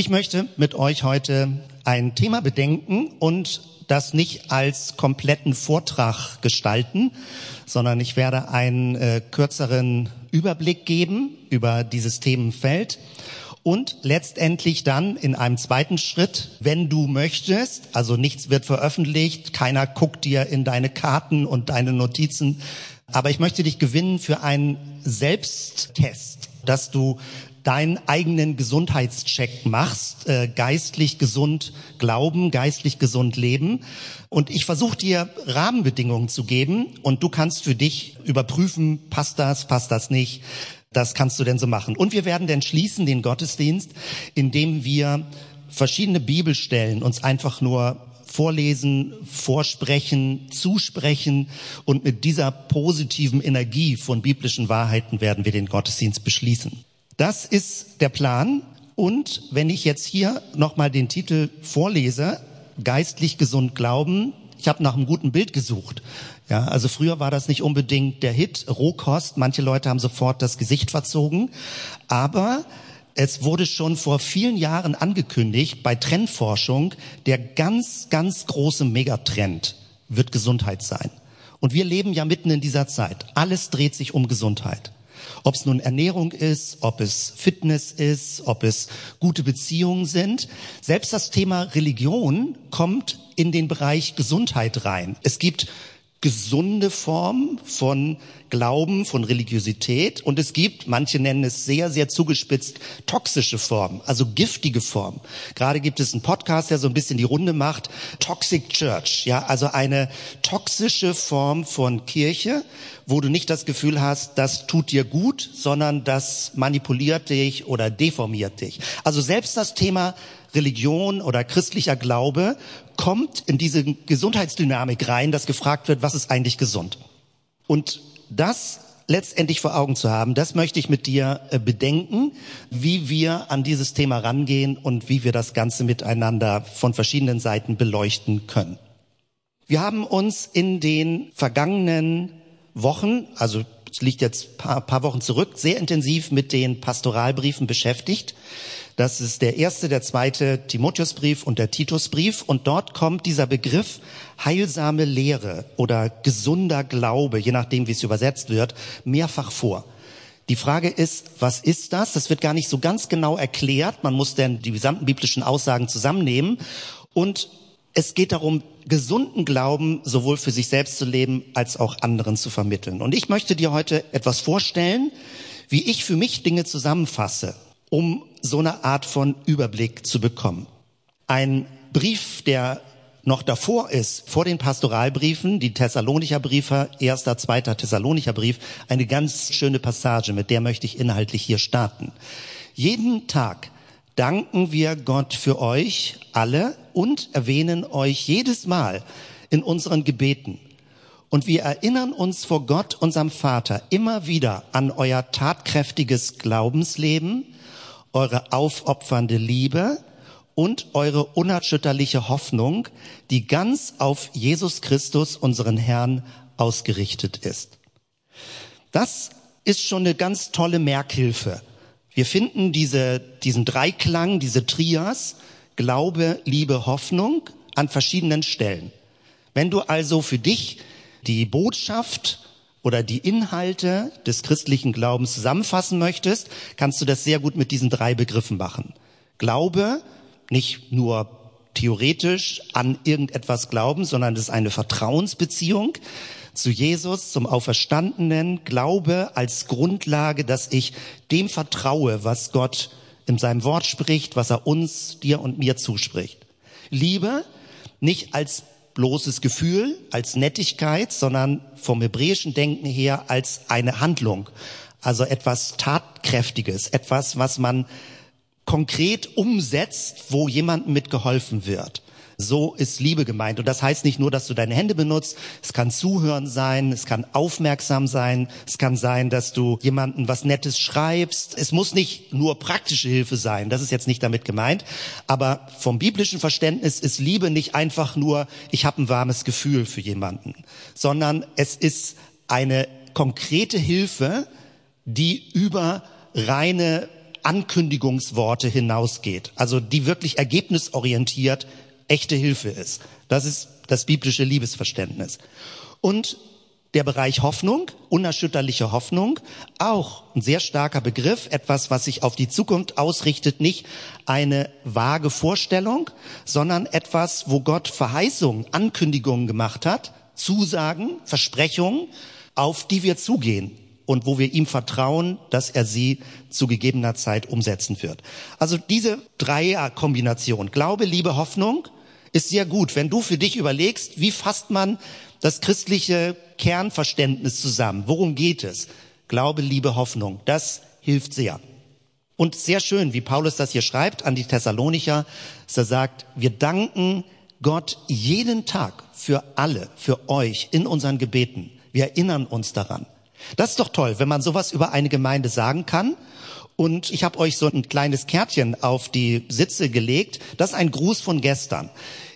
Ich möchte mit euch heute ein Thema bedenken und das nicht als kompletten Vortrag gestalten, sondern ich werde einen äh, kürzeren Überblick geben über dieses Themenfeld und letztendlich dann in einem zweiten Schritt, wenn du möchtest, also nichts wird veröffentlicht, keiner guckt dir in deine Karten und deine Notizen, aber ich möchte dich gewinnen für einen Selbsttest, dass du deinen eigenen Gesundheitscheck machst, äh, geistlich gesund glauben, geistlich gesund leben. Und ich versuche dir Rahmenbedingungen zu geben und du kannst für dich überprüfen, passt das, passt das nicht. Das kannst du denn so machen. Und wir werden dann schließen den Gottesdienst, indem wir verschiedene Bibelstellen uns einfach nur vorlesen, vorsprechen, zusprechen und mit dieser positiven Energie von biblischen Wahrheiten werden wir den Gottesdienst beschließen. Das ist der Plan. Und wenn ich jetzt hier nochmal den Titel vorlese, geistlich gesund glauben, ich habe nach einem guten Bild gesucht. Ja, also früher war das nicht unbedingt der Hit, Rohkost. Manche Leute haben sofort das Gesicht verzogen. Aber es wurde schon vor vielen Jahren angekündigt, bei Trendforschung, der ganz, ganz große Megatrend wird Gesundheit sein. Und wir leben ja mitten in dieser Zeit. Alles dreht sich um Gesundheit. Ob es nun Ernährung ist, ob es Fitness ist, ob es gute Beziehungen sind. Selbst das Thema Religion kommt in den Bereich Gesundheit rein. Es gibt gesunde Form von Glauben, von Religiosität und es gibt, manche nennen es sehr, sehr zugespitzt, toxische Form, also giftige Form. Gerade gibt es einen Podcast, der so ein bisschen die Runde macht, Toxic Church, ja, also eine toxische Form von Kirche, wo du nicht das Gefühl hast, das tut dir gut, sondern das manipuliert dich oder deformiert dich. Also selbst das Thema Religion oder christlicher Glaube kommt in diese Gesundheitsdynamik rein, dass gefragt wird, was ist eigentlich gesund? Und das letztendlich vor Augen zu haben, das möchte ich mit dir äh, bedenken, wie wir an dieses Thema rangehen und wie wir das Ganze miteinander von verschiedenen Seiten beleuchten können. Wir haben uns in den vergangenen Wochen, also es liegt jetzt paar, paar Wochen zurück, sehr intensiv mit den Pastoralbriefen beschäftigt. Das ist der erste, der zweite Timotheusbrief und der Titusbrief. Und dort kommt dieser Begriff heilsame Lehre oder gesunder Glaube, je nachdem, wie es übersetzt wird, mehrfach vor. Die Frage ist, was ist das? Das wird gar nicht so ganz genau erklärt. Man muss dann die gesamten biblischen Aussagen zusammennehmen. Und es geht darum, gesunden Glauben sowohl für sich selbst zu leben, als auch anderen zu vermitteln. Und ich möchte dir heute etwas vorstellen, wie ich für mich Dinge zusammenfasse um so eine Art von Überblick zu bekommen. Ein Brief, der noch davor ist, vor den Pastoralbriefen, die Thessalonicher Briefe, erster, zweiter Thessalonicher Brief, eine ganz schöne Passage, mit der möchte ich inhaltlich hier starten. Jeden Tag danken wir Gott für euch alle und erwähnen euch jedes Mal in unseren Gebeten. Und wir erinnern uns vor Gott, unserem Vater, immer wieder an euer tatkräftiges Glaubensleben, eure aufopfernde Liebe und eure unerschütterliche Hoffnung, die ganz auf Jesus Christus, unseren Herrn, ausgerichtet ist. Das ist schon eine ganz tolle Merkhilfe. Wir finden diese, diesen Dreiklang, diese Trias, Glaube, Liebe, Hoffnung an verschiedenen Stellen. Wenn du also für dich die Botschaft oder die Inhalte des christlichen Glaubens zusammenfassen möchtest, kannst du das sehr gut mit diesen drei Begriffen machen. Glaube, nicht nur theoretisch an irgendetwas glauben, sondern es ist eine Vertrauensbeziehung zu Jesus, zum Auferstandenen. Glaube als Grundlage, dass ich dem vertraue, was Gott in seinem Wort spricht, was er uns, dir und mir zuspricht. Liebe nicht als bloßes Gefühl, als Nettigkeit, sondern vom hebräischen Denken her als eine Handlung. Also etwas Tatkräftiges, etwas, was man konkret umsetzt, wo jemandem mitgeholfen wird. So ist Liebe gemeint. Und das heißt nicht nur, dass du deine Hände benutzt. Es kann Zuhören sein. Es kann aufmerksam sein. Es kann sein, dass du jemanden was Nettes schreibst. Es muss nicht nur praktische Hilfe sein. Das ist jetzt nicht damit gemeint. Aber vom biblischen Verständnis ist Liebe nicht einfach nur, ich habe ein warmes Gefühl für jemanden, sondern es ist eine konkrete Hilfe, die über reine Ankündigungsworte hinausgeht, also die wirklich ergebnisorientiert echte Hilfe ist. Das ist das biblische Liebesverständnis. Und der Bereich Hoffnung, unerschütterliche Hoffnung, auch ein sehr starker Begriff, etwas, was sich auf die Zukunft ausrichtet, nicht eine vage Vorstellung, sondern etwas, wo Gott Verheißungen, Ankündigungen gemacht hat, Zusagen, Versprechungen, auf die wir zugehen und wo wir ihm vertrauen, dass er sie zu gegebener Zeit umsetzen wird. Also diese Dreierkombination, Glaube, Liebe, Hoffnung, ist sehr gut. Wenn du für dich überlegst, wie fasst man das christliche Kernverständnis zusammen? Worum geht es? Glaube, Liebe, Hoffnung. Das hilft sehr. Und sehr schön, wie Paulus das hier schreibt an die Thessalonicher, dass er sagt, wir danken Gott jeden Tag für alle, für euch in unseren Gebeten. Wir erinnern uns daran. Das ist doch toll, wenn man sowas über eine Gemeinde sagen kann. Und ich habe euch so ein kleines Kärtchen auf die Sitze gelegt. Das ist ein Gruß von gestern.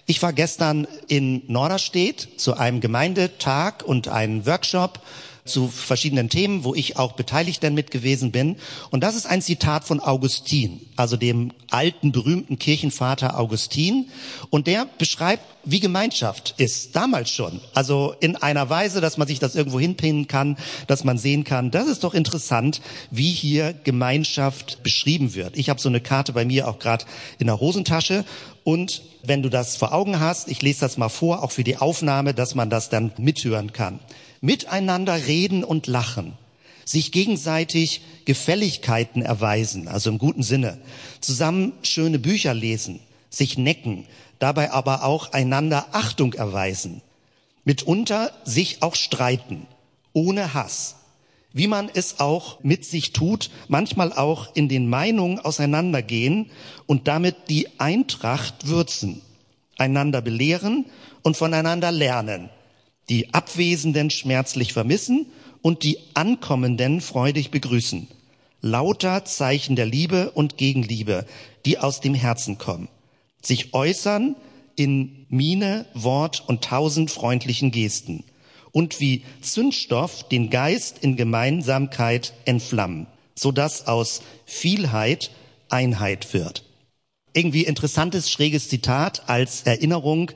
Ich war gestern in Norderstedt zu einem Gemeindetag und einem Workshop zu verschiedenen Themen, wo ich auch beteiligt denn mit gewesen bin. Und das ist ein Zitat von Augustin, also dem alten, berühmten Kirchenvater Augustin. Und der beschreibt, wie Gemeinschaft ist, damals schon. Also in einer Weise, dass man sich das irgendwo hinpinnen kann, dass man sehen kann, das ist doch interessant, wie hier Gemeinschaft beschrieben wird. Ich habe so eine Karte bei mir auch gerade in der Hosentasche. Und wenn du das vor Augen hast, ich lese das mal vor, auch für die Aufnahme, dass man das dann mithören kann miteinander reden und lachen, sich gegenseitig Gefälligkeiten erweisen, also im guten Sinne, zusammen schöne Bücher lesen, sich necken, dabei aber auch einander Achtung erweisen, mitunter sich auch streiten, ohne Hass, wie man es auch mit sich tut, manchmal auch in den Meinungen auseinandergehen und damit die Eintracht würzen, einander belehren und voneinander lernen, die Abwesenden schmerzlich vermissen und die Ankommenden freudig begrüßen. Lauter Zeichen der Liebe und Gegenliebe, die aus dem Herzen kommen, sich äußern in Miene, Wort und tausend freundlichen Gesten und wie Zündstoff den Geist in Gemeinsamkeit entflammen, so dass aus Vielheit Einheit wird. Irgendwie interessantes, schräges Zitat als Erinnerung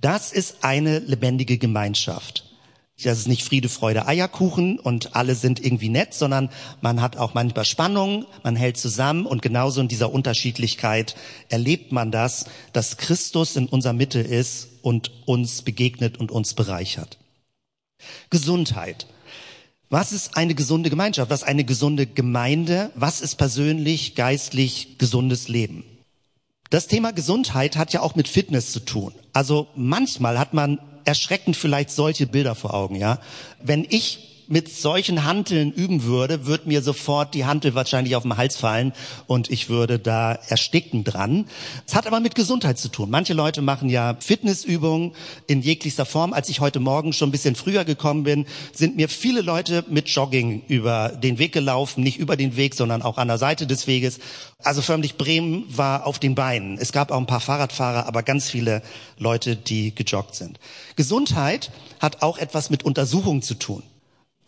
das ist eine lebendige Gemeinschaft. Das ist nicht Friede, Freude, Eierkuchen und alle sind irgendwie nett, sondern man hat auch manchmal Spannung, man hält zusammen und genauso in dieser Unterschiedlichkeit erlebt man das, dass Christus in unserer Mitte ist und uns begegnet und uns bereichert. Gesundheit. Was ist eine gesunde Gemeinschaft? Was ist eine gesunde Gemeinde? Was ist persönlich, geistlich gesundes Leben? Das Thema Gesundheit hat ja auch mit Fitness zu tun. Also manchmal hat man erschreckend vielleicht solche Bilder vor Augen, ja. Wenn ich mit solchen Hanteln üben würde, würde mir sofort die Hantel wahrscheinlich auf den Hals fallen und ich würde da ersticken dran. Es hat aber mit Gesundheit zu tun. Manche Leute machen ja Fitnessübungen in jeglicher Form. Als ich heute Morgen schon ein bisschen früher gekommen bin, sind mir viele Leute mit Jogging über den Weg gelaufen, nicht über den Weg, sondern auch an der Seite des Weges. Also förmlich Bremen war auf den Beinen. Es gab auch ein paar Fahrradfahrer, aber ganz viele Leute, die gejoggt sind. Gesundheit hat auch etwas mit Untersuchung zu tun.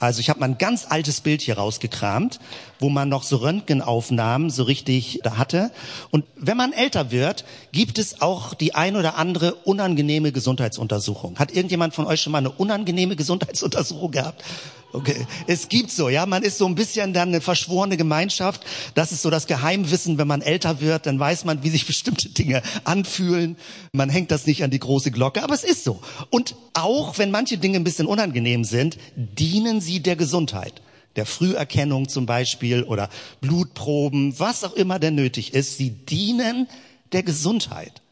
Also ich habe mal ein ganz altes Bild hier rausgekramt, wo man noch so Röntgenaufnahmen so richtig da hatte. Und wenn man älter wird, gibt es auch die ein oder andere unangenehme Gesundheitsuntersuchung. Hat irgendjemand von euch schon mal eine unangenehme Gesundheitsuntersuchung gehabt? Okay, es gibt so, ja, man ist so ein bisschen dann eine verschworene Gemeinschaft. Das ist so das Geheimwissen, wenn man älter wird, dann weiß man, wie sich bestimmte Dinge anfühlen. Man hängt das nicht an die große Glocke, aber es ist so. Und auch wenn manche Dinge ein bisschen unangenehm sind, dienen sie der Gesundheit. Der Früherkennung zum Beispiel oder Blutproben, was auch immer denn nötig ist. Sie dienen der Gesundheit.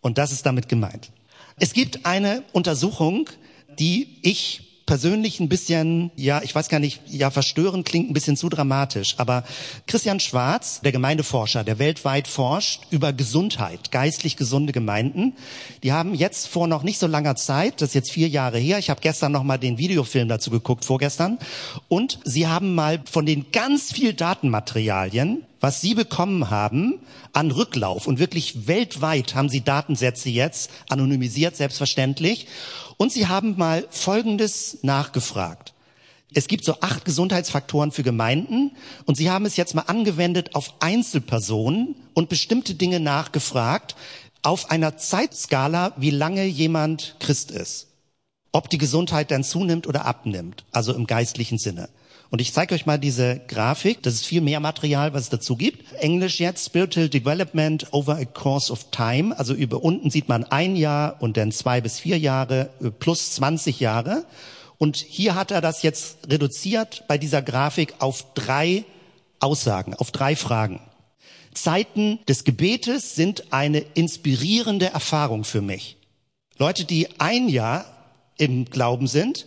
Und das ist damit gemeint. Es gibt eine Untersuchung, die ich persönlich ein bisschen, ja, ich weiß gar nicht, ja, verstörend klingt ein bisschen zu dramatisch, aber Christian Schwarz, der Gemeindeforscher, der weltweit forscht über Gesundheit, geistlich gesunde Gemeinden, die haben jetzt vor noch nicht so langer Zeit, das ist jetzt vier Jahre her, ich habe gestern noch mal den Videofilm dazu geguckt, vorgestern, und sie haben mal von den ganz viel Datenmaterialien, was Sie bekommen haben an Rücklauf und wirklich weltweit haben Sie Datensätze jetzt anonymisiert, selbstverständlich. Und sie haben mal Folgendes nachgefragt. Es gibt so acht Gesundheitsfaktoren für Gemeinden und sie haben es jetzt mal angewendet auf Einzelpersonen und bestimmte Dinge nachgefragt auf einer Zeitskala, wie lange jemand Christ ist. Ob die Gesundheit dann zunimmt oder abnimmt, also im geistlichen Sinne. Und ich zeige euch mal diese Grafik. Das ist viel mehr Material, was es dazu gibt. Englisch jetzt, Spiritual Development over a course of time. Also über unten sieht man ein Jahr und dann zwei bis vier Jahre äh, plus 20 Jahre. Und hier hat er das jetzt reduziert bei dieser Grafik auf drei Aussagen, auf drei Fragen. Zeiten des Gebetes sind eine inspirierende Erfahrung für mich. Leute, die ein Jahr im Glauben sind,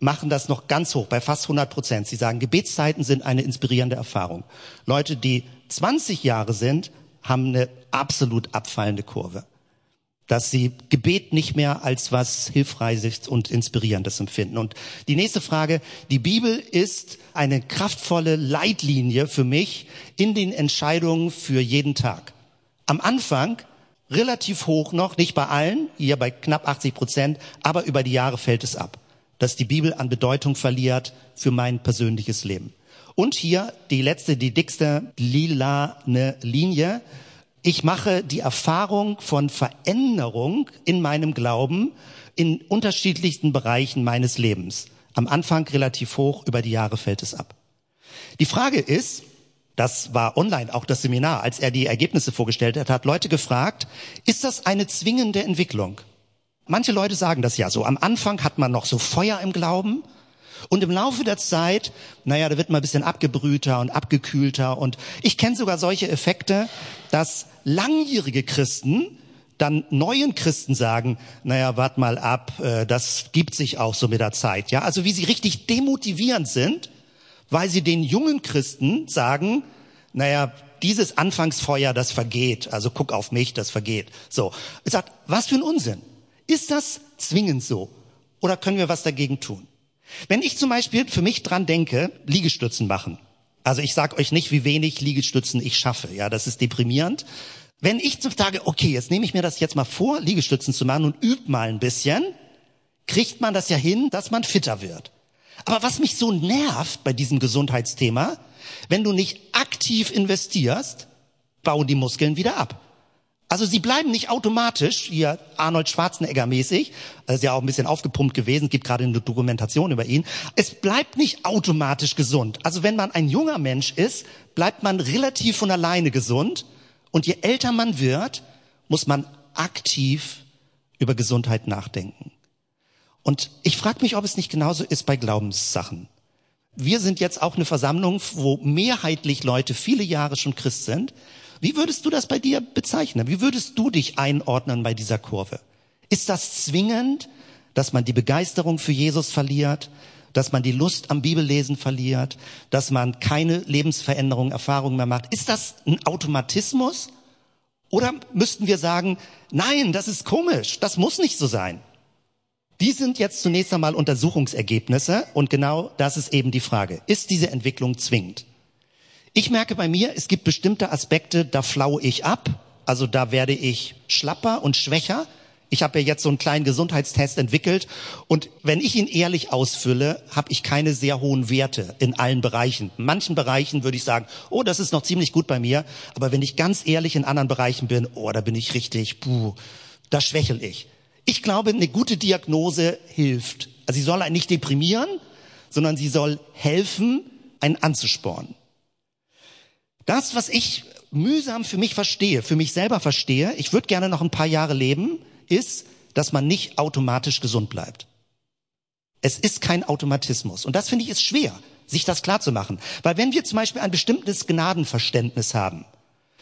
machen das noch ganz hoch, bei fast 100 Prozent. Sie sagen, Gebetszeiten sind eine inspirierende Erfahrung. Leute, die 20 Jahre sind, haben eine absolut abfallende Kurve. Dass sie Gebet nicht mehr als was Hilfreiches und Inspirierendes empfinden. Und die nächste Frage, die Bibel ist eine kraftvolle Leitlinie für mich in den Entscheidungen für jeden Tag. Am Anfang relativ hoch noch, nicht bei allen, hier bei knapp 80 Prozent, aber über die Jahre fällt es ab dass die Bibel an Bedeutung verliert für mein persönliches Leben. Und hier die letzte, die dickste lilane Linie. Ich mache die Erfahrung von Veränderung in meinem Glauben in unterschiedlichsten Bereichen meines Lebens. Am Anfang relativ hoch, über die Jahre fällt es ab. Die Frage ist, das war online auch das Seminar, als er die Ergebnisse vorgestellt hat, hat Leute gefragt, ist das eine zwingende Entwicklung? Manche Leute sagen das ja so. Am Anfang hat man noch so Feuer im Glauben. Und im Laufe der Zeit, naja, da wird man ein bisschen abgebrühter und abgekühlter. Und ich kenne sogar solche Effekte, dass langjährige Christen dann neuen Christen sagen, naja, wart mal ab, äh, das gibt sich auch so mit der Zeit. Ja, also wie sie richtig demotivierend sind, weil sie den jungen Christen sagen, naja, dieses Anfangsfeuer, das vergeht. Also guck auf mich, das vergeht. So. Ich sag, was für ein Unsinn. Ist das zwingend so? Oder können wir was dagegen tun? Wenn ich zum Beispiel für mich dran denke, Liegestützen machen. Also ich sage euch nicht, wie wenig Liegestützen ich schaffe. Ja, das ist deprimierend. Wenn ich zum Tage, okay, jetzt nehme ich mir das jetzt mal vor, Liegestützen zu machen und übe mal ein bisschen, kriegt man das ja hin, dass man fitter wird. Aber was mich so nervt bei diesem Gesundheitsthema, wenn du nicht aktiv investierst, bauen die Muskeln wieder ab. Also sie bleiben nicht automatisch, hier Arnold Schwarzenegger mäßig, ist ja auch ein bisschen aufgepumpt gewesen, gibt gerade eine Dokumentation über ihn. Es bleibt nicht automatisch gesund. Also wenn man ein junger Mensch ist, bleibt man relativ von alleine gesund. Und je älter man wird, muss man aktiv über Gesundheit nachdenken. Und ich frage mich, ob es nicht genauso ist bei Glaubenssachen. Wir sind jetzt auch eine Versammlung, wo mehrheitlich Leute viele Jahre schon Christ sind. Wie würdest du das bei dir bezeichnen? Wie würdest du dich einordnen bei dieser Kurve? Ist das zwingend, dass man die Begeisterung für Jesus verliert, dass man die Lust am Bibellesen verliert, dass man keine Lebensveränderung, Erfahrungen mehr macht? Ist das ein Automatismus? Oder müssten wir sagen, nein, das ist komisch, das muss nicht so sein? Die sind jetzt zunächst einmal Untersuchungsergebnisse und genau das ist eben die Frage. Ist diese Entwicklung zwingend? Ich merke bei mir, es gibt bestimmte Aspekte, da flaue ich ab. Also da werde ich schlapper und schwächer. Ich habe ja jetzt so einen kleinen Gesundheitstest entwickelt und wenn ich ihn ehrlich ausfülle, habe ich keine sehr hohen Werte in allen Bereichen. In manchen Bereichen würde ich sagen, oh, das ist noch ziemlich gut bei mir, aber wenn ich ganz ehrlich in anderen Bereichen bin, oh, da bin ich richtig, puh, da schwächel ich. Ich glaube, eine gute Diagnose hilft. Also sie soll einen nicht deprimieren, sondern sie soll helfen, einen anzuspornen. Das, was ich mühsam für mich verstehe, für mich selber verstehe, ich würde gerne noch ein paar Jahre leben, ist, dass man nicht automatisch gesund bleibt. Es ist kein Automatismus. Und das finde ich ist schwer, sich das klar zu machen. Weil wenn wir zum Beispiel ein bestimmtes Gnadenverständnis haben,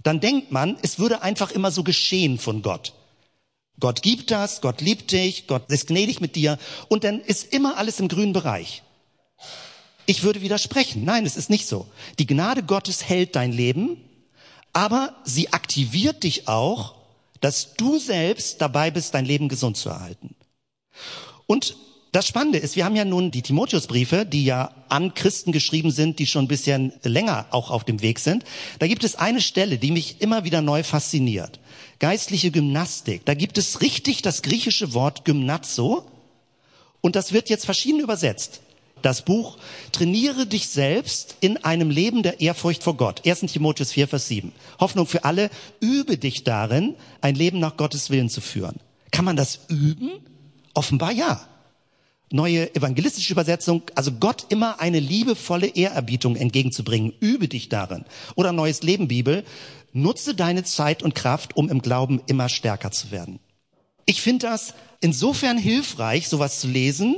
dann denkt man, es würde einfach immer so geschehen von Gott. Gott gibt das, Gott liebt dich, Gott ist gnädig mit dir und dann ist immer alles im grünen Bereich. Ich würde widersprechen. Nein, es ist nicht so. Die Gnade Gottes hält dein Leben, aber sie aktiviert dich auch, dass du selbst dabei bist, dein Leben gesund zu erhalten. Und das Spannende ist, wir haben ja nun die Timotheusbriefe, die ja an Christen geschrieben sind, die schon ein bisschen länger auch auf dem Weg sind. Da gibt es eine Stelle, die mich immer wieder neu fasziniert. Geistliche Gymnastik. Da gibt es richtig das griechische Wort Gymnazo. Und das wird jetzt verschieden übersetzt. Das Buch Trainiere dich selbst in einem Leben der Ehrfurcht vor Gott. 1. Timotheus 4, Vers 7. Hoffnung für alle, übe dich darin, ein Leben nach Gottes Willen zu führen. Kann man das üben? Offenbar ja. Neue evangelistische Übersetzung, also Gott immer eine liebevolle Ehrerbietung entgegenzubringen. Übe dich darin. Oder Neues Leben Bibel, nutze deine Zeit und Kraft, um im Glauben immer stärker zu werden. Ich finde das insofern hilfreich, sowas zu lesen,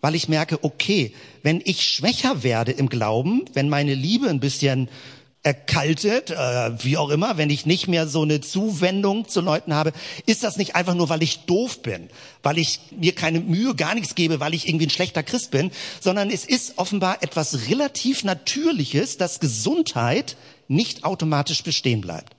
weil ich merke, okay, wenn ich schwächer werde im Glauben, wenn meine Liebe ein bisschen erkaltet, äh, wie auch immer, wenn ich nicht mehr so eine Zuwendung zu Leuten habe, ist das nicht einfach nur, weil ich doof bin, weil ich mir keine Mühe, gar nichts gebe, weil ich irgendwie ein schlechter Christ bin, sondern es ist offenbar etwas relativ Natürliches, dass Gesundheit nicht automatisch bestehen bleibt.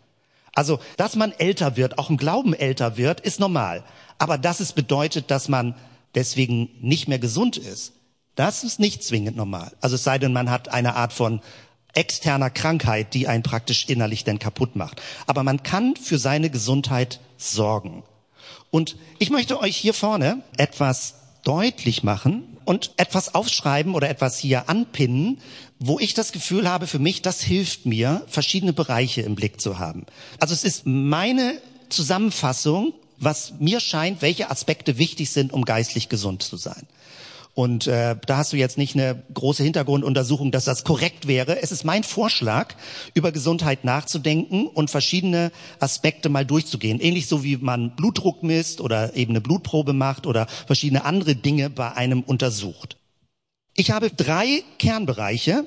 Also, dass man älter wird, auch im Glauben älter wird, ist normal. Aber dass es bedeutet, dass man deswegen nicht mehr gesund ist, das ist nicht zwingend normal. Also es sei denn, man hat eine Art von externer Krankheit, die einen praktisch innerlich denn kaputt macht. Aber man kann für seine Gesundheit sorgen. Und ich möchte euch hier vorne etwas deutlich machen und etwas aufschreiben oder etwas hier anpinnen, wo ich das Gefühl habe, für mich, das hilft mir, verschiedene Bereiche im Blick zu haben. Also es ist meine Zusammenfassung, was mir scheint, welche Aspekte wichtig sind, um geistlich gesund zu sein. Und äh, da hast du jetzt nicht eine große Hintergrunduntersuchung, dass das korrekt wäre. Es ist mein Vorschlag, über Gesundheit nachzudenken und verschiedene Aspekte mal durchzugehen. Ähnlich so wie man Blutdruck misst oder eben eine Blutprobe macht oder verschiedene andere Dinge bei einem untersucht. Ich habe drei Kernbereiche,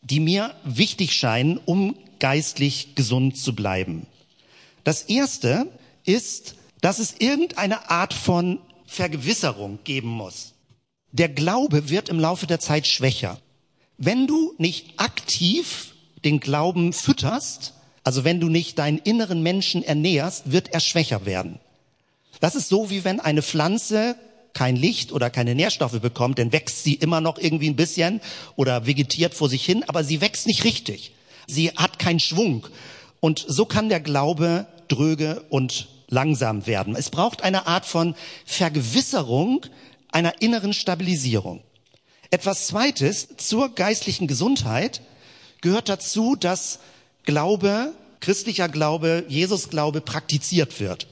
die mir wichtig scheinen, um geistlich gesund zu bleiben. Das erste ist, dass es irgendeine Art von Vergewisserung geben muss. Der Glaube wird im Laufe der Zeit schwächer. Wenn du nicht aktiv den Glauben fütterst, also wenn du nicht deinen inneren Menschen ernährst, wird er schwächer werden. Das ist so, wie wenn eine Pflanze kein Licht oder keine Nährstoffe bekommt, dann wächst sie immer noch irgendwie ein bisschen oder vegetiert vor sich hin, aber sie wächst nicht richtig. Sie hat keinen Schwung. Und so kann der Glaube dröge und langsam werden. Es braucht eine Art von Vergewisserung, einer inneren Stabilisierung. Etwas Zweites zur geistlichen Gesundheit gehört dazu, dass Glaube, christlicher Glaube, Jesus Glaube praktiziert wird.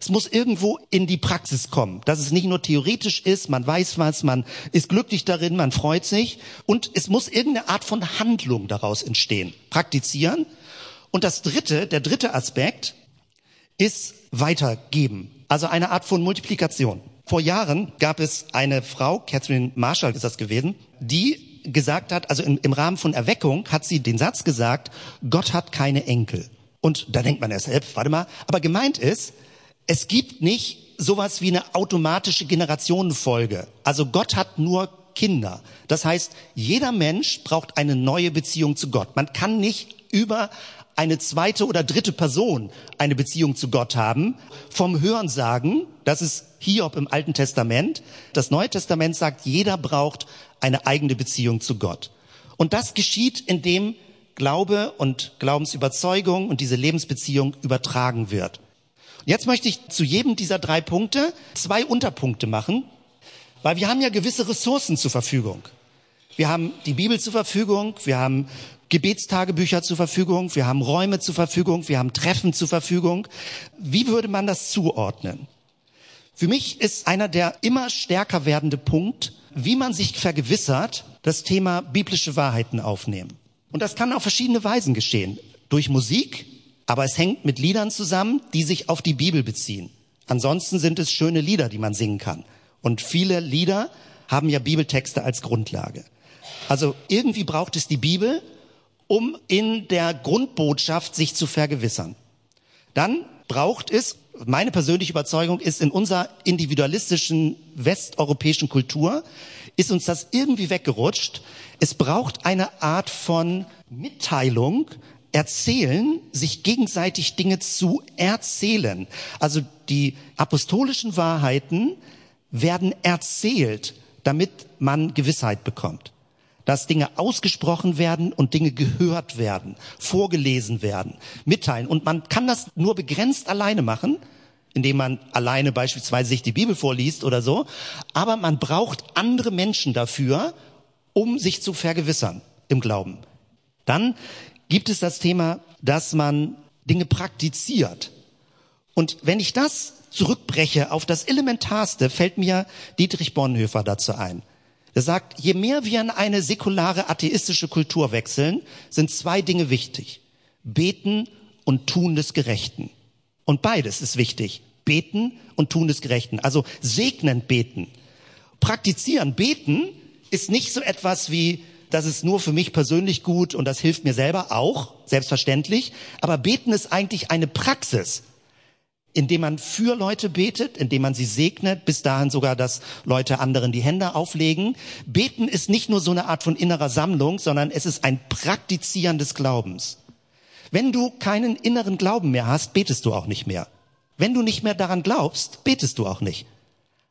Es muss irgendwo in die Praxis kommen, dass es nicht nur theoretisch ist, man weiß was, man ist glücklich darin, man freut sich und es muss irgendeine Art von Handlung daraus entstehen. Praktizieren. Und das dritte, der dritte Aspekt ist weitergeben. Also eine Art von Multiplikation. Vor Jahren gab es eine Frau, Catherine Marshall ist das gewesen, die gesagt hat, also im, im Rahmen von Erweckung hat sie den Satz gesagt, Gott hat keine Enkel. Und da denkt man erst, warte mal, aber gemeint ist, es gibt nicht sowas wie eine automatische Generationenfolge. Also Gott hat nur Kinder. Das heißt, jeder Mensch braucht eine neue Beziehung zu Gott. Man kann nicht über eine zweite oder dritte Person eine Beziehung zu Gott haben. Vom Hören sagen, das ist Hiob im Alten Testament. Das Neue Testament sagt, jeder braucht eine eigene Beziehung zu Gott. Und das geschieht, indem Glaube und Glaubensüberzeugung und diese Lebensbeziehung übertragen wird. Jetzt möchte ich zu jedem dieser drei Punkte zwei Unterpunkte machen, weil wir haben ja gewisse Ressourcen zur Verfügung. Wir haben die Bibel zur Verfügung, wir haben Gebetstagebücher zur Verfügung, wir haben Räume zur Verfügung, wir haben Treffen zur Verfügung. Wie würde man das zuordnen? Für mich ist einer der immer stärker werdende Punkt, wie man sich vergewissert, das Thema biblische Wahrheiten aufnehmen. Und das kann auf verschiedene Weisen geschehen. Durch Musik, aber es hängt mit Liedern zusammen, die sich auf die Bibel beziehen. Ansonsten sind es schöne Lieder, die man singen kann. Und viele Lieder haben ja Bibeltexte als Grundlage. Also irgendwie braucht es die Bibel um in der Grundbotschaft sich zu vergewissern. Dann braucht es, meine persönliche Überzeugung ist, in unserer individualistischen westeuropäischen Kultur ist uns das irgendwie weggerutscht. Es braucht eine Art von Mitteilung, erzählen, sich gegenseitig Dinge zu erzählen. Also die apostolischen Wahrheiten werden erzählt, damit man Gewissheit bekommt dass Dinge ausgesprochen werden und Dinge gehört werden, vorgelesen werden, mitteilen. Und man kann das nur begrenzt alleine machen, indem man alleine beispielsweise sich die Bibel vorliest oder so. Aber man braucht andere Menschen dafür, um sich zu vergewissern im Glauben. Dann gibt es das Thema, dass man Dinge praktiziert. Und wenn ich das zurückbreche auf das Elementarste, fällt mir Dietrich Bonhoeffer dazu ein. Er sagt, je mehr wir in eine säkulare atheistische Kultur wechseln, sind zwei Dinge wichtig. Beten und Tun des Gerechten. Und beides ist wichtig. Beten und Tun des Gerechten. Also segnend beten. Praktizieren. Beten ist nicht so etwas wie, das ist nur für mich persönlich gut und das hilft mir selber auch, selbstverständlich. Aber beten ist eigentlich eine Praxis indem man für Leute betet, indem man sie segnet, bis dahin sogar, dass Leute anderen die Hände auflegen. Beten ist nicht nur so eine Art von innerer Sammlung, sondern es ist ein Praktizieren des Glaubens. Wenn du keinen inneren Glauben mehr hast, betest du auch nicht mehr. Wenn du nicht mehr daran glaubst, betest du auch nicht.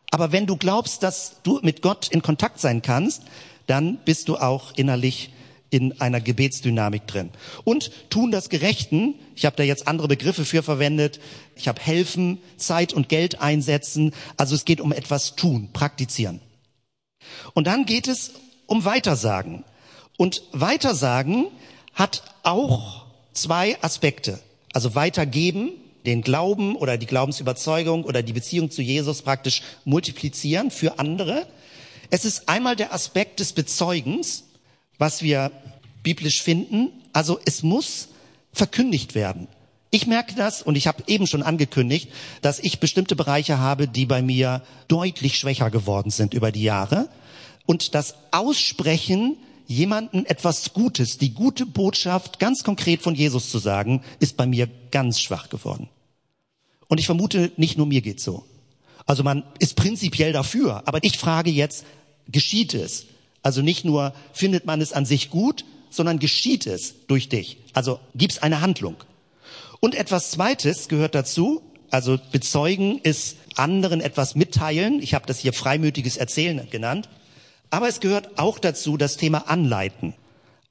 Aber wenn du glaubst, dass du mit Gott in Kontakt sein kannst, dann bist du auch innerlich in einer Gebetsdynamik drin. Und tun das Gerechten, ich habe da jetzt andere Begriffe für verwendet, ich habe helfen, Zeit und Geld einsetzen, also es geht um etwas tun, praktizieren. Und dann geht es um Weitersagen. Und Weitersagen hat auch zwei Aspekte. Also weitergeben, den Glauben oder die Glaubensüberzeugung oder die Beziehung zu Jesus praktisch multiplizieren für andere. Es ist einmal der Aspekt des Bezeugens, was wir biblisch finden. Also es muss verkündigt werden. Ich merke das und ich habe eben schon angekündigt, dass ich bestimmte Bereiche habe, die bei mir deutlich schwächer geworden sind über die Jahre. Und das Aussprechen, jemanden etwas Gutes, die gute Botschaft ganz konkret von Jesus zu sagen, ist bei mir ganz schwach geworden. Und ich vermute, nicht nur mir geht's so. Also man ist prinzipiell dafür, aber ich frage jetzt, geschieht es? Also nicht nur findet man es an sich gut, sondern geschieht es durch dich. Also gibt's eine Handlung. Und etwas Zweites gehört dazu. Also bezeugen ist anderen etwas mitteilen. Ich habe das hier freimütiges Erzählen genannt. Aber es gehört auch dazu das Thema Anleiten.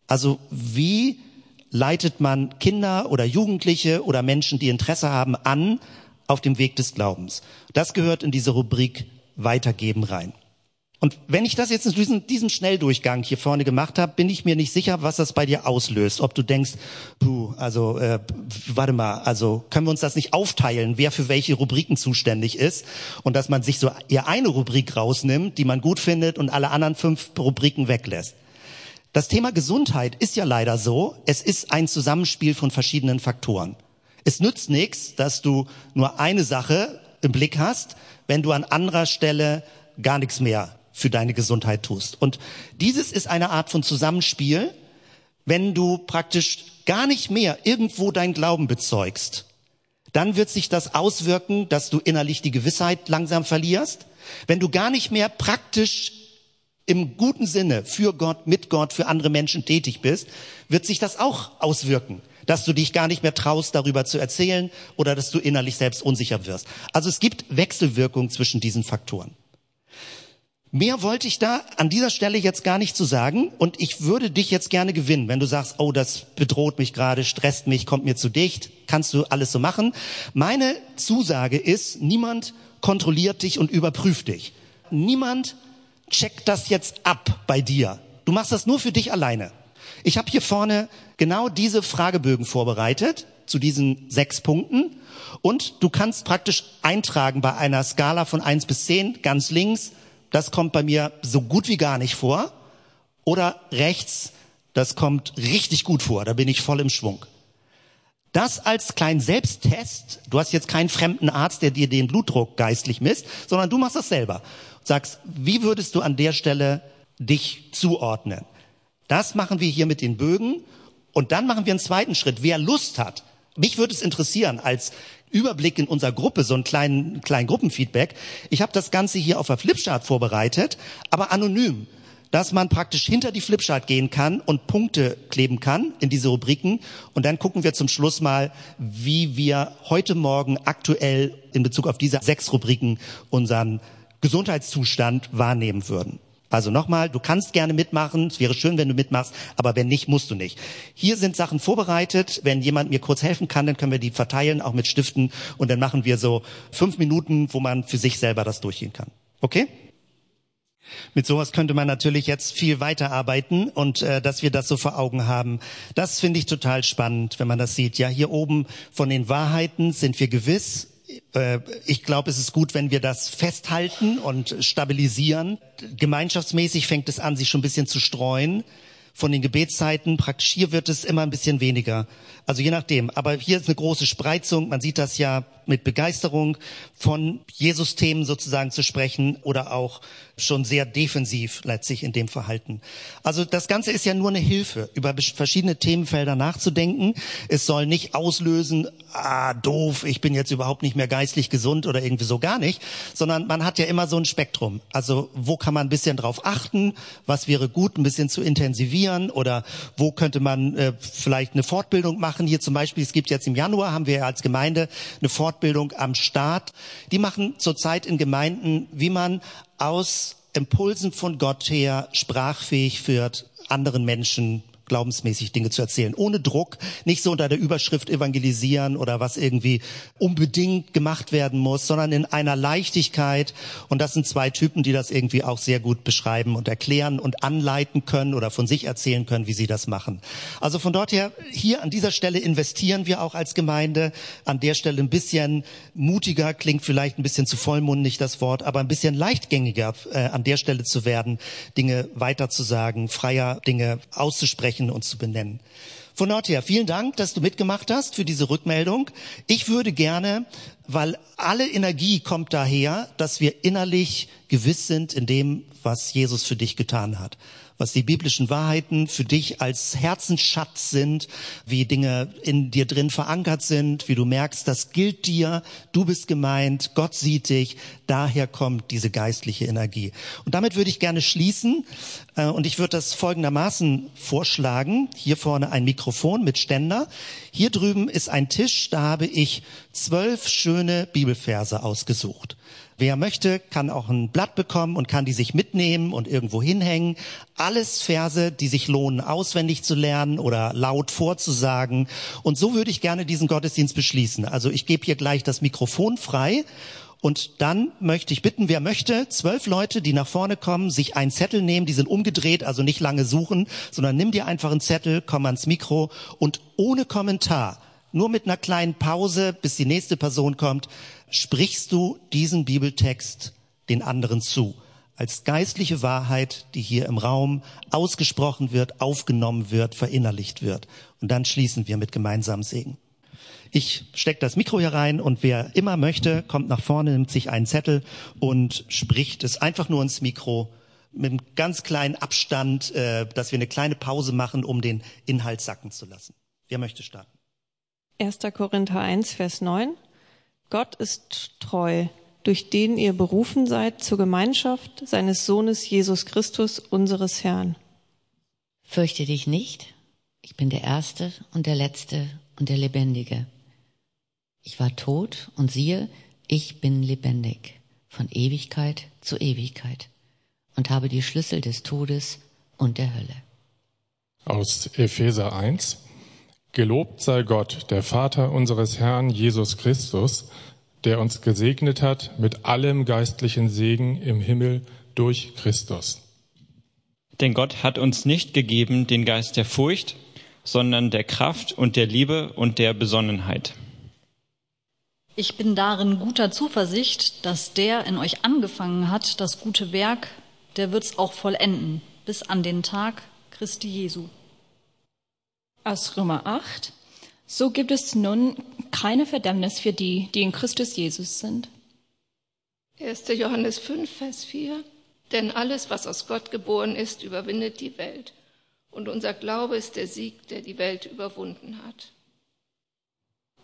Also wie leitet man Kinder oder Jugendliche oder Menschen, die Interesse haben, an auf dem Weg des Glaubens? Das gehört in diese Rubrik Weitergeben rein. Und wenn ich das jetzt in diesem, diesem Schnelldurchgang hier vorne gemacht habe, bin ich mir nicht sicher, was das bei dir auslöst. Ob du denkst, puh, also äh, warte mal, also können wir uns das nicht aufteilen, wer für welche Rubriken zuständig ist und dass man sich so eher eine Rubrik rausnimmt, die man gut findet und alle anderen fünf Rubriken weglässt. Das Thema Gesundheit ist ja leider so, es ist ein Zusammenspiel von verschiedenen Faktoren. Es nützt nichts, dass du nur eine Sache im Blick hast, wenn du an anderer Stelle gar nichts mehr für deine Gesundheit tust. Und dieses ist eine Art von Zusammenspiel, wenn du praktisch gar nicht mehr irgendwo dein Glauben bezeugst, dann wird sich das auswirken, dass du innerlich die Gewissheit langsam verlierst. Wenn du gar nicht mehr praktisch im guten Sinne für Gott, mit Gott, für andere Menschen tätig bist, wird sich das auch auswirken, dass du dich gar nicht mehr traust, darüber zu erzählen oder dass du innerlich selbst unsicher wirst. Also es gibt Wechselwirkungen zwischen diesen Faktoren. Mehr wollte ich da an dieser Stelle jetzt gar nicht zu sagen und ich würde dich jetzt gerne gewinnen, wenn du sagst, oh, das bedroht mich gerade, stresst mich, kommt mir zu dicht, kannst du alles so machen. Meine Zusage ist, niemand kontrolliert dich und überprüft dich. Niemand checkt das jetzt ab bei dir. Du machst das nur für dich alleine. Ich habe hier vorne genau diese Fragebögen vorbereitet zu diesen sechs Punkten und du kannst praktisch eintragen bei einer Skala von eins bis zehn ganz links das kommt bei mir so gut wie gar nicht vor. Oder rechts, das kommt richtig gut vor, da bin ich voll im Schwung. Das als kleinen Selbsttest, du hast jetzt keinen fremden Arzt, der dir den Blutdruck geistlich misst, sondern du machst das selber. sagst, wie würdest du an der Stelle dich zuordnen? Das machen wir hier mit den Bögen und dann machen wir einen zweiten Schritt. Wer Lust hat, mich würde es interessieren als Überblick in unserer Gruppe, so einen kleinen, kleinen Gruppenfeedback. Ich habe das Ganze hier auf der Flipchart vorbereitet, aber anonym, dass man praktisch hinter die Flipchart gehen kann und Punkte kleben kann in diese Rubriken. Und dann gucken wir zum Schluss mal, wie wir heute Morgen aktuell in Bezug auf diese sechs Rubriken unseren Gesundheitszustand wahrnehmen würden. Also nochmal, du kannst gerne mitmachen. Es wäre schön, wenn du mitmachst, aber wenn nicht, musst du nicht. Hier sind Sachen vorbereitet. Wenn jemand mir kurz helfen kann, dann können wir die verteilen, auch mit Stiften. Und dann machen wir so fünf Minuten, wo man für sich selber das durchgehen kann. Okay? Mit sowas könnte man natürlich jetzt viel weiterarbeiten und äh, dass wir das so vor Augen haben. Das finde ich total spannend, wenn man das sieht. Ja, hier oben von den Wahrheiten sind wir gewiss. Äh, ich glaube, es ist gut, wenn wir das festhalten und stabilisieren. Gemeinschaftsmäßig fängt es an, sich schon ein bisschen zu streuen von den Gebetszeiten. Praktisch hier wird es immer ein bisschen weniger. Also je nachdem. Aber hier ist eine große Spreizung. Man sieht das ja mit Begeisterung von Jesus-Themen sozusagen zu sprechen oder auch schon sehr defensiv letztlich in dem Verhalten. Also das Ganze ist ja nur eine Hilfe, über verschiedene Themenfelder nachzudenken. Es soll nicht auslösen, ah, doof, ich bin jetzt überhaupt nicht mehr geistlich gesund oder irgendwie so gar nicht, sondern man hat ja immer so ein Spektrum. Also wo kann man ein bisschen drauf achten? Was wäre gut, ein bisschen zu intensivieren oder wo könnte man äh, vielleicht eine Fortbildung machen? Hier zum Beispiel, es gibt jetzt im Januar, haben wir ja als Gemeinde eine Fortbildung am Start. Die machen zurzeit in Gemeinden, wie man aus Impulsen von Gott her sprachfähig wird, anderen Menschen glaubensmäßig Dinge zu erzählen. Ohne Druck, nicht so unter der Überschrift evangelisieren oder was irgendwie unbedingt gemacht werden muss, sondern in einer Leichtigkeit. Und das sind zwei Typen, die das irgendwie auch sehr gut beschreiben und erklären und anleiten können oder von sich erzählen können, wie sie das machen. Also von dort her, hier an dieser Stelle investieren wir auch als Gemeinde. An der Stelle ein bisschen mutiger, klingt vielleicht ein bisschen zu vollmundig das Wort, aber ein bisschen leichtgängiger äh, an der Stelle zu werden, Dinge weiterzusagen, freier Dinge auszusprechen ansprechen und zu benennen. Von dort her, vielen Dank, dass du mitgemacht hast für diese Rückmeldung. Ich würde gerne, weil alle Energie kommt daher, dass wir innerlich gewiss sind in dem, was Jesus für dich getan hat was die biblischen Wahrheiten für dich als Herzensschatz sind, wie Dinge in dir drin verankert sind, wie du merkst, das gilt dir, du bist gemeint, Gott sieht dich, daher kommt diese geistliche Energie. Und damit würde ich gerne schließen äh, und ich würde das folgendermaßen vorschlagen. Hier vorne ein Mikrofon mit Ständer. Hier drüben ist ein Tisch, da habe ich zwölf schöne Bibelverse ausgesucht. Wer möchte, kann auch ein Blatt bekommen und kann die sich mitnehmen und irgendwo hinhängen. Alles Verse, die sich lohnen, auswendig zu lernen oder laut vorzusagen. Und so würde ich gerne diesen Gottesdienst beschließen. Also ich gebe hier gleich das Mikrofon frei. Und dann möchte ich bitten, wer möchte, zwölf Leute, die nach vorne kommen, sich einen Zettel nehmen, die sind umgedreht, also nicht lange suchen, sondern nimm dir einfach einen Zettel, komm ans Mikro und ohne Kommentar, nur mit einer kleinen Pause, bis die nächste Person kommt, sprichst du diesen Bibeltext den anderen zu. Als geistliche Wahrheit, die hier im Raum ausgesprochen wird, aufgenommen wird, verinnerlicht wird. Und dann schließen wir mit gemeinsamem Segen. Ich stecke das Mikro hier rein und wer immer möchte, kommt nach vorne, nimmt sich einen Zettel und spricht es einfach nur ins Mikro mit einem ganz kleinen Abstand, äh, dass wir eine kleine Pause machen, um den Inhalt sacken zu lassen. Wer möchte starten? 1. Korinther 1, Vers 9. Gott ist treu, durch den ihr berufen seid zur Gemeinschaft seines Sohnes Jesus Christus, unseres Herrn. Fürchte dich nicht, ich bin der Erste und der Letzte und der Lebendige. Ich war tot und siehe, ich bin lebendig, von Ewigkeit zu Ewigkeit und habe die Schlüssel des Todes und der Hölle. Aus Epheser 1. Gelobt sei Gott, der Vater unseres Herrn Jesus Christus, der uns gesegnet hat mit allem geistlichen Segen im Himmel durch Christus. Denn Gott hat uns nicht gegeben den Geist der Furcht, sondern der Kraft und der Liebe und der Besonnenheit. Ich bin darin guter Zuversicht, dass der in euch angefangen hat, das gute Werk, der wird's auch vollenden, bis an den Tag Christi Jesu. Aus Römer 8. So gibt es nun keine Verdammnis für die, die in Christus Jesus sind. 1. Johannes 5, Vers 4. Denn alles, was aus Gott geboren ist, überwindet die Welt. Und unser Glaube ist der Sieg, der die Welt überwunden hat.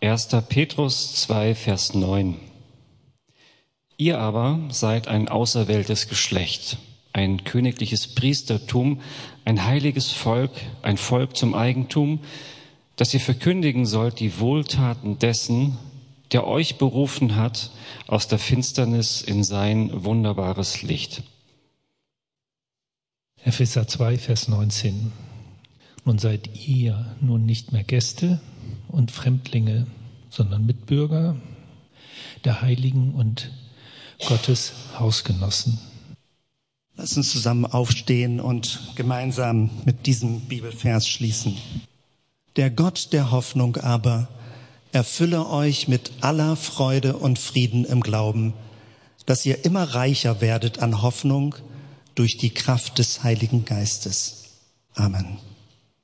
1. Petrus 2, Vers 9. Ihr aber seid ein auserwähltes Geschlecht ein königliches Priestertum, ein heiliges Volk, ein Volk zum Eigentum, dass ihr verkündigen sollt die Wohltaten dessen, der euch berufen hat aus der Finsternis in sein wunderbares Licht. Epheser 2, Vers 19. Nun seid ihr nun nicht mehr Gäste und Fremdlinge, sondern Mitbürger der Heiligen und Gottes Hausgenossen Lass uns zusammen aufstehen und gemeinsam mit diesem Bibelvers schließen. Der Gott der Hoffnung aber erfülle euch mit aller Freude und Frieden im Glauben, dass ihr immer reicher werdet an Hoffnung durch die Kraft des Heiligen Geistes. Amen.